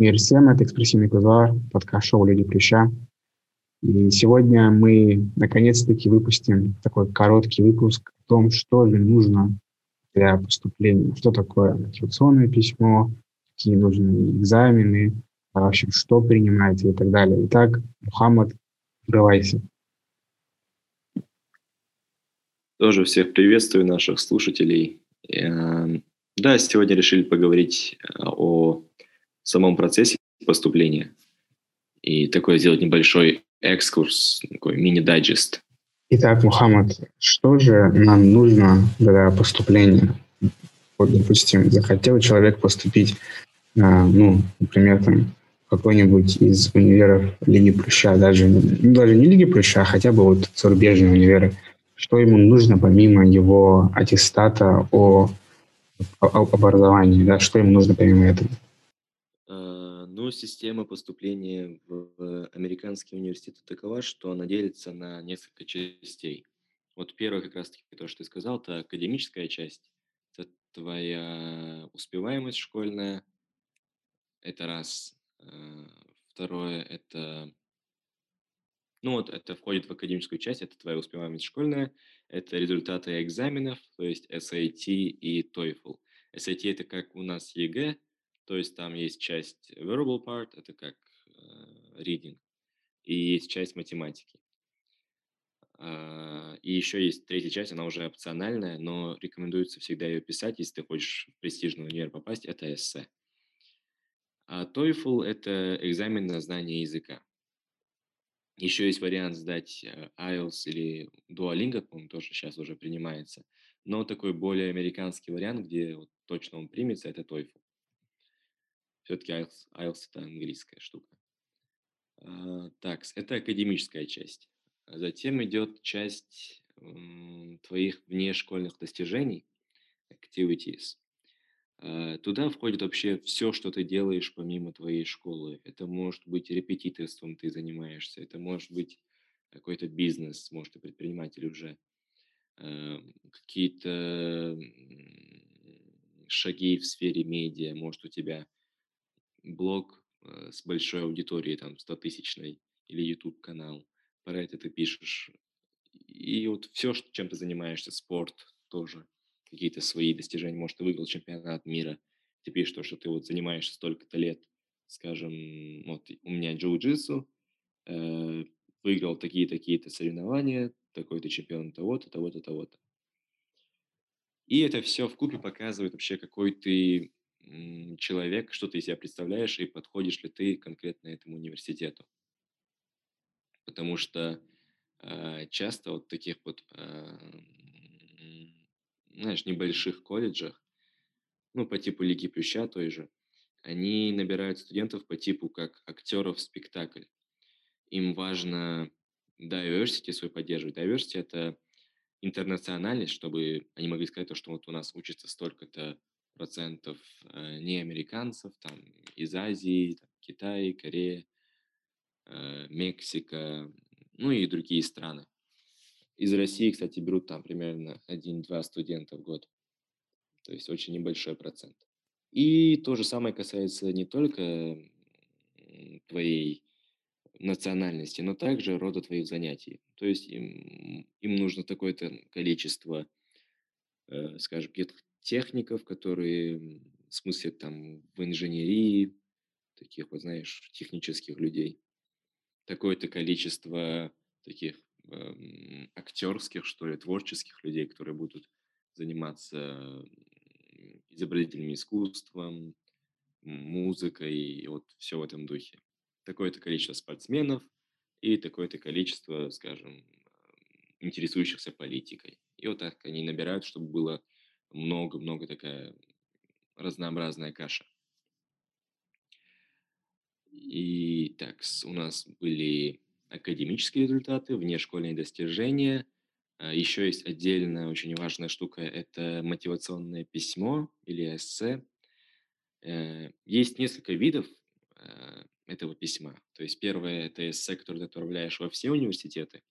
Мир всем, это «Экспрессивный кругозор», подкаст-шоу «Люди Плюща». И сегодня мы наконец-таки выпустим такой короткий выпуск о том, что же нужно для поступления, что такое мотивационное письмо, какие нужны экзамены, а вообще что принимается и так далее. Итак, Мухаммад, открывайся. Тоже всех приветствую, наших слушателей. Эм, да, сегодня решили поговорить э, о самом процессе поступления и такой сделать небольшой экскурс, такой мини-дайджест. Итак, Мухаммад, что же нам нужно для поступления? Вот, допустим, захотел человек поступить, а, ну, например, там, какой-нибудь из универов Лиги Плюща, даже, ну, даже не Лиги Плюща, а хотя бы вот зарубежные универы. Что ему нужно помимо его аттестата о, о образовании, да, что ему нужно помимо этого? Система поступления в американский университет такова, что она делится на несколько частей. Вот первое, как раз-таки то, что ты сказал, это академическая часть. Это твоя успеваемость школьная. Это раз. Э, второе – это... Ну вот это входит в академическую часть, это твоя успеваемость школьная, это результаты экзаменов, то есть SAT и TOEFL. SAT – это как у нас ЕГЭ, то есть там есть часть verbal part, это как э, reading, и есть часть математики. Э, и еще есть третья часть, она уже опциональная, но рекомендуется всегда ее писать, если ты хочешь в престижный универ попасть, это эссе. А TOEFL – это экзамен на знание языка. Еще есть вариант сдать э, IELTS или Duolingo, по-моему, тоже сейчас уже принимается. Но такой более американский вариант, где вот точно он примется, это TOEFL. Все-таки IELTS, IELTS это английская штука. А, так, это академическая часть. Затем идет часть твоих внешкольных достижений, activities. А, туда входит вообще все, что ты делаешь помимо твоей школы. Это может быть репетиторством ты занимаешься, это может быть какой-то бизнес, может, ты предприниматель уже, а, какие-то шаги в сфере медиа, может, у тебя блог э, с большой аудиторией, там, 100-тысячной, или YouTube-канал, про это ты пишешь. И вот все, чем ты занимаешься, спорт тоже, какие-то свои достижения, может, ты выиграл чемпионат мира, ты пишешь то, что ты вот занимаешься столько-то лет, скажем, вот у меня джиу-джитсу, э, выиграл такие-такие-то соревнования, такой-то чемпион того-то, того-то, того-то. И это все в купе показывает вообще, какой ты человек, что ты из себя представляешь и подходишь ли ты конкретно этому университету. Потому что э, часто вот таких вот, э, знаешь, небольших колледжах, ну, по типу Лиги Плюща той же, они набирают студентов по типу как актеров в спектакль. Им важно diversity свой поддерживать. Diversity – это интернациональность, чтобы они могли сказать, что вот у нас учится столько-то процентов э, не американцев, там из Азии, там, Китай, Корея, э, Мексика, ну и другие страны. Из России, кстати, берут там примерно 1-2 студента в год. То есть очень небольшой процент. И то же самое касается не только твоей национальности, но также рода твоих занятий. То есть им, им нужно такое-то количество, э, скажем, техников, которые, в смысле, там, в инженерии, таких, вот, знаешь, технических людей. Такое-то количество таких э, актерских, что ли, творческих людей, которые будут заниматься изобразительным искусством, музыкой и вот все в этом духе. Такое-то количество спортсменов и такое-то количество, скажем, интересующихся политикой. И вот так они набирают, чтобы было много-много такая разнообразная каша. И так, у нас были академические результаты, внешкольные достижения. А, Еще есть отдельная очень важная штука – это мотивационное письмо или эссе. Э, есть несколько видов э, этого письма. То есть первое – это эссе, которое ты отправляешь во все университеты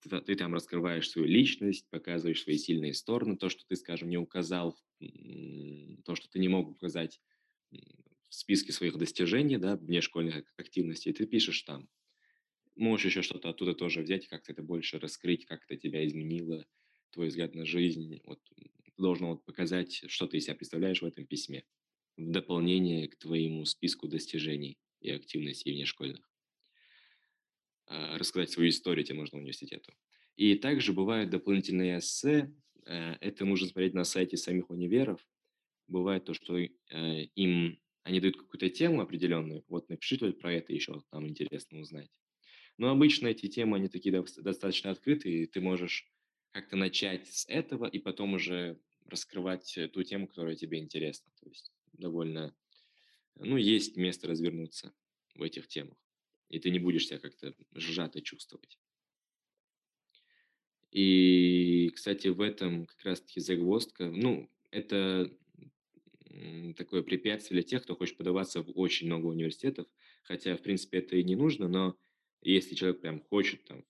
ты, ты там раскрываешь свою личность, показываешь свои сильные стороны, то, что ты, скажем, не указал, то, что ты не мог указать в списке своих достижений, да, внешкольных активностей, ты пишешь там. Можешь еще что-то оттуда тоже взять, как-то это больше раскрыть, как это тебя изменило, твой взгляд на жизнь. Вот должно вот показать, что ты из себя представляешь в этом письме, в дополнение к твоему списку достижений и активностей внешкольных. А, рассказать свою историю тебе можно университету. И также бывают дополнительные эссе. Э, это нужно смотреть на сайте самих универов. Бывает то, что э, им они дают какую-то тему определенную. Вот напишите про это еще, там интересно узнать. Но обычно эти темы, они такие достаточно открытые, и ты можешь как-то начать с этого и потом уже раскрывать э, ту тему, которая тебе интересна. То есть довольно, ну, есть место развернуться в этих темах, и ты не будешь себя как-то сжато чувствовать. И, кстати, в этом как раз-таки загвоздка, ну, это такое препятствие для тех, кто хочет подаваться в очень много университетов, хотя, в принципе, это и не нужно, но если человек прям хочет там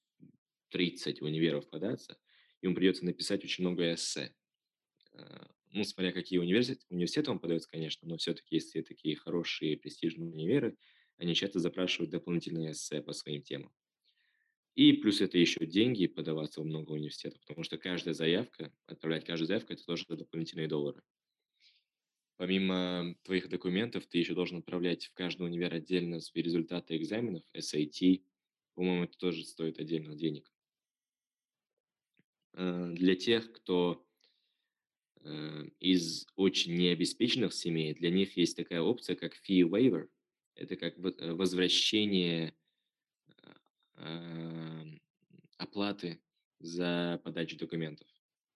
30 универов податься, ему придется написать очень много эссе. А, ну, смотря какие университеты, университеты он подается, конечно, но все-таки, если такие хорошие престижные универы, они часто запрашивают дополнительные эссе по своим темам. И плюс это еще деньги подаваться в много университетов, потому что каждая заявка, отправлять каждую заявку, это тоже дополнительные доллары. Помимо твоих документов, ты еще должен отправлять в каждый универ отдельно свои результаты экзаменов, SAT. По-моему, это тоже стоит отдельно денег. Э, для тех, кто э, из очень необеспеченных семей, для них есть такая опция, как fee waiver. Это как э, возвращение оплаты за подачу документов.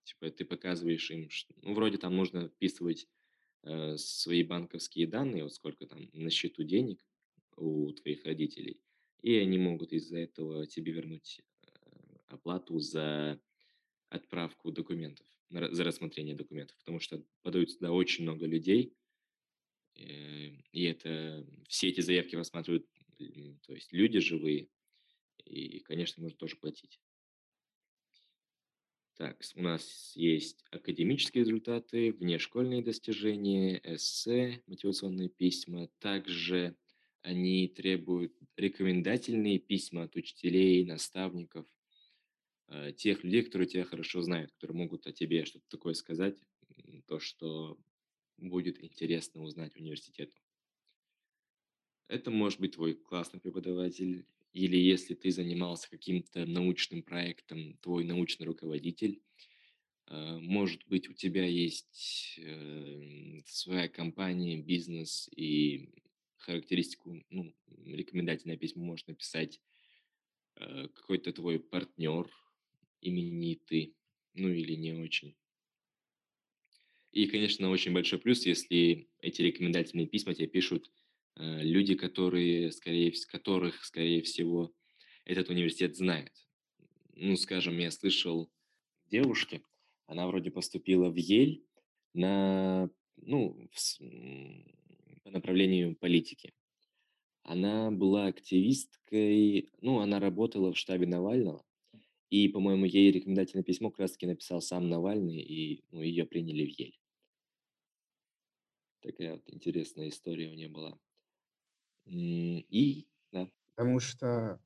Типа ты показываешь им, что, ну, вроде там нужно вписывать э, свои банковские данные, вот сколько там на счету денег у твоих родителей, и они могут из-за этого тебе вернуть оплату за отправку документов, за рассмотрение документов, потому что подают туда очень много людей, э, и это все эти заявки рассматривают, то есть люди живые, и, конечно, нужно тоже платить. Так, у нас есть академические результаты, внешкольные достижения, эссе, мотивационные письма. Также они требуют рекомендательные письма от учителей, наставников – Э, тех людей, которые тебя хорошо знают, которые могут о тебе что-то такое сказать, то, что будет интересно узнать университету. Это может быть твой классный преподаватель, или если ты занимался каким-то научным проектом, твой научный руководитель. Э, может быть, у тебя есть э, своя компания, бизнес, и характеристику, ну, рекомендательное письмо может написать какой-то твой партнер, именитый, ну или не очень. И, конечно, очень большой плюс, если эти рекомендательные письма тебе пишут э, люди, которые, скорее, которых, скорее всего, этот университет знает. Ну, скажем, я слышал девушки, она вроде поступила в Ель на, ну, в, по направлению политики. Она была активисткой, ну, она работала в штабе Навального, и, по-моему, ей рекомендательное письмо как написал сам Навальный, и ну, ее приняли в Ель. Такая вот интересная история у нее была. И, да. Потому что,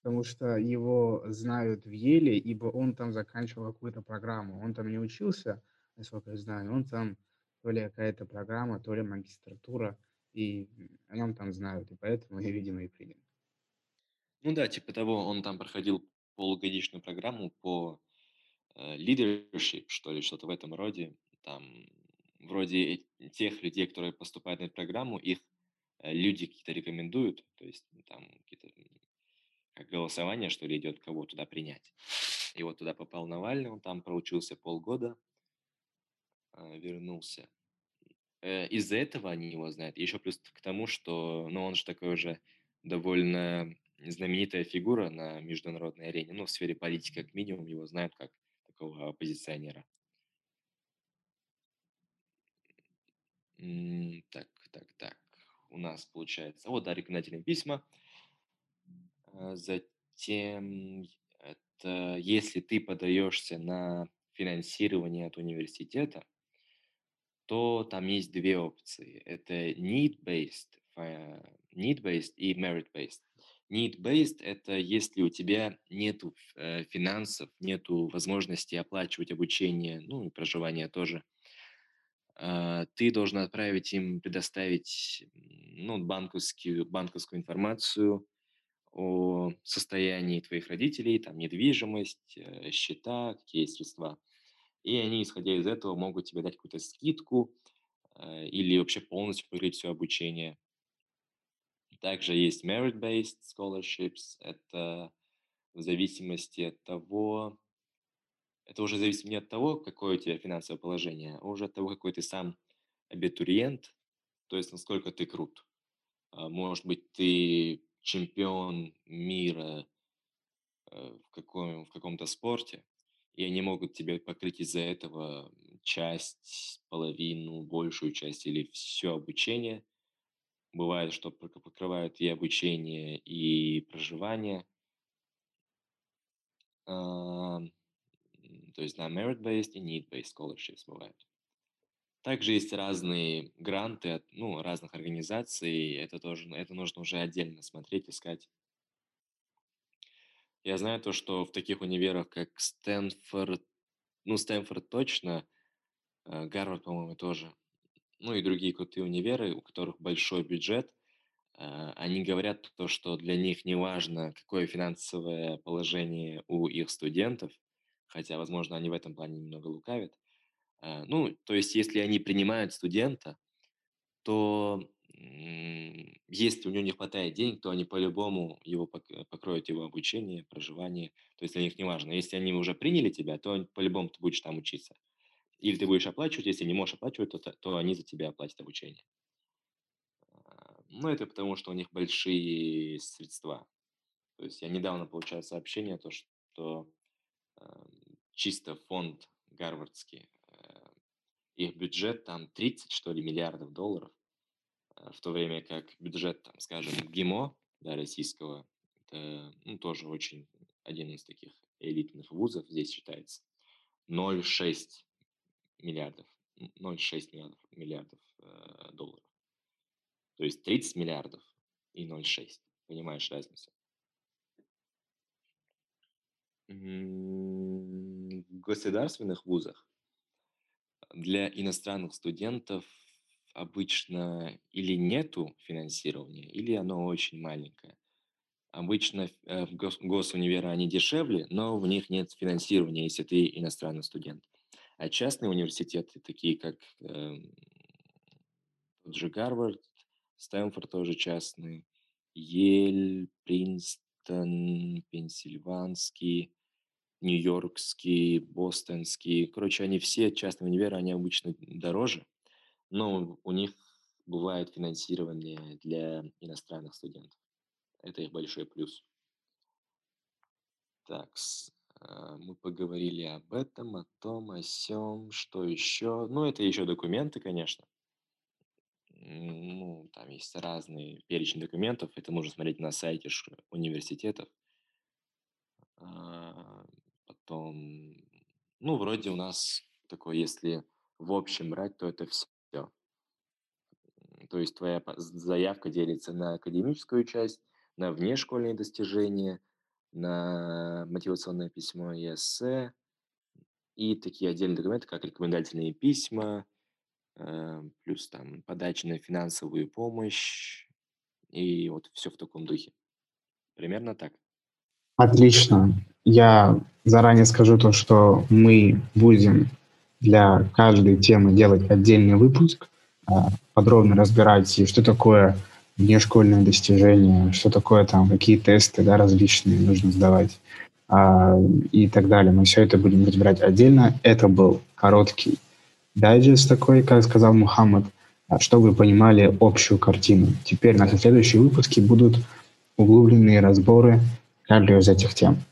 потому что его знают в Еле, ибо он там заканчивал какую-то программу. Он там не учился, насколько я знаю, он там то ли какая-то программа, то ли магистратура, и о нем там знают, и поэтому я, видимо, и приняли. Ну да, типа того, он там проходил полугодичную программу по э, leadership, что ли, что-то в этом роде. Там вроде тех людей, которые поступают на эту программу, их э, люди какие-то рекомендуют, то есть там какие-то как голосование, что ли, идет, кого туда принять. И вот туда попал Навальный, он там проучился полгода, э, вернулся. Э, из-за этого они его знают. Еще плюс к тому, что, ну, он же такой уже довольно знаменитая фигура на международной арене, ну, в сфере политики как минимум, его знают как такого оппозиционера. Так, так, так. У нас получается... Вот, да, рекомендательные письма. А, затем, это если ты подаешься на финансирование от университета, то там есть две опции. Это need-based, need-based и merit-based. Need-based – это если у тебя нет э, финансов, нет возможности оплачивать обучение, ну и проживание тоже, ты должен отправить им, предоставить ну, банковскую, банковскую информацию о состоянии твоих родителей, там недвижимость, э, счета, какие средства. И они, исходя из этого, могут тебе дать какую-то скидку э, или вообще полностью покрыть все обучение. Также есть merit-based scholarships. Это в зависимости от того, это уже зависит не от того, какое у тебя финансовое положение, а уже от того, какой ты сам абитуриент, то есть насколько ты крут. А, может быть, ты чемпион мира э, в, каком, в каком-то спорте, и они могут тебе покрыть из-за этого часть, половину, большую часть или все обучение. Бывает, что покрывают и обучение, и проживание. То есть, да, merit-based и need-based scholarships бывают. Также есть разные гранты от ну, разных организаций. Это тоже это нужно уже отдельно смотреть, искать. Я знаю то, что в таких универах, как Стэнфорд, ну, Стэнфорд точно, э, Гарвард, по-моему, тоже, ну и другие крутые универы, у которых большой бюджет, э, они говорят то, что для них не важно, какое финансовое положение у их студентов, хотя, возможно, они в этом плане немного лукавят. Э, ну, то есть, если они принимают студента, то если у него не хватает денег, то они по-любому его покроют его обучение, проживание. То есть для них не важно. Если они уже приняли тебя, то по-любому ты будешь там учиться. Или ты будешь оплачивать, если не можешь оплачивать, то, то они за тебя оплатят обучение. А, ну, это потому, что у них большие средства. То есть я недавно получал сообщение, то, что э, чисто фонд гарвардский, э, их бюджет там 30, что ли, миллиардов долларов в то время как бюджет, там, скажем, ГИМО, да, российского, это ну, тоже очень один из таких элитных вузов здесь считается, 0,6 миллиардов, 0,6 миллиардов, миллиардов э, долларов. То есть 30 миллиардов и 0,6. Понимаешь разницу? Государственных вузах для иностранных студентов обычно или нету финансирования, или оно очень маленькое. Обычно э, в гос- они дешевле, но в них нет финансирования, если ты иностранный студент. А частные университеты, такие как э, тот же Гарвард, Стэнфорд тоже частный, Ель, Принстон, Пенсильванский, Нью-Йоркский, Бостонский. Короче, они все частные универы, они обычно дороже, но у них бывает финансирование для иностранных студентов. Это их большой плюс. Так, а, мы поговорили об этом, о том, о сем, что еще. Ну, это еще документы, конечно. Ну, там есть разные перечень документов. Это нужно смотреть на сайте университетов. Потом, ну, вроде у нас такое, если в общем брать, то это все. То есть твоя заявка делится на академическую часть, на внешкольные достижения, на мотивационное письмо и эссе, и такие отдельные документы, как рекомендательные письма, э, плюс там подача на финансовую помощь, и вот все в таком духе. Примерно так. Отлично. Я заранее скажу то, что мы будем для каждой темы делать отдельный выпуск, а, подробно разбирать, что такое внешкольное достижение, что такое там, какие тесты да, различные нужно сдавать а, и так далее. Мы все это будем разбирать отдельно. Это был короткий дайджест такой, как сказал Мухаммад, а, чтобы вы понимали общую картину. Теперь наши следующие выпуски будут углубленные разборы каждой из этих тем.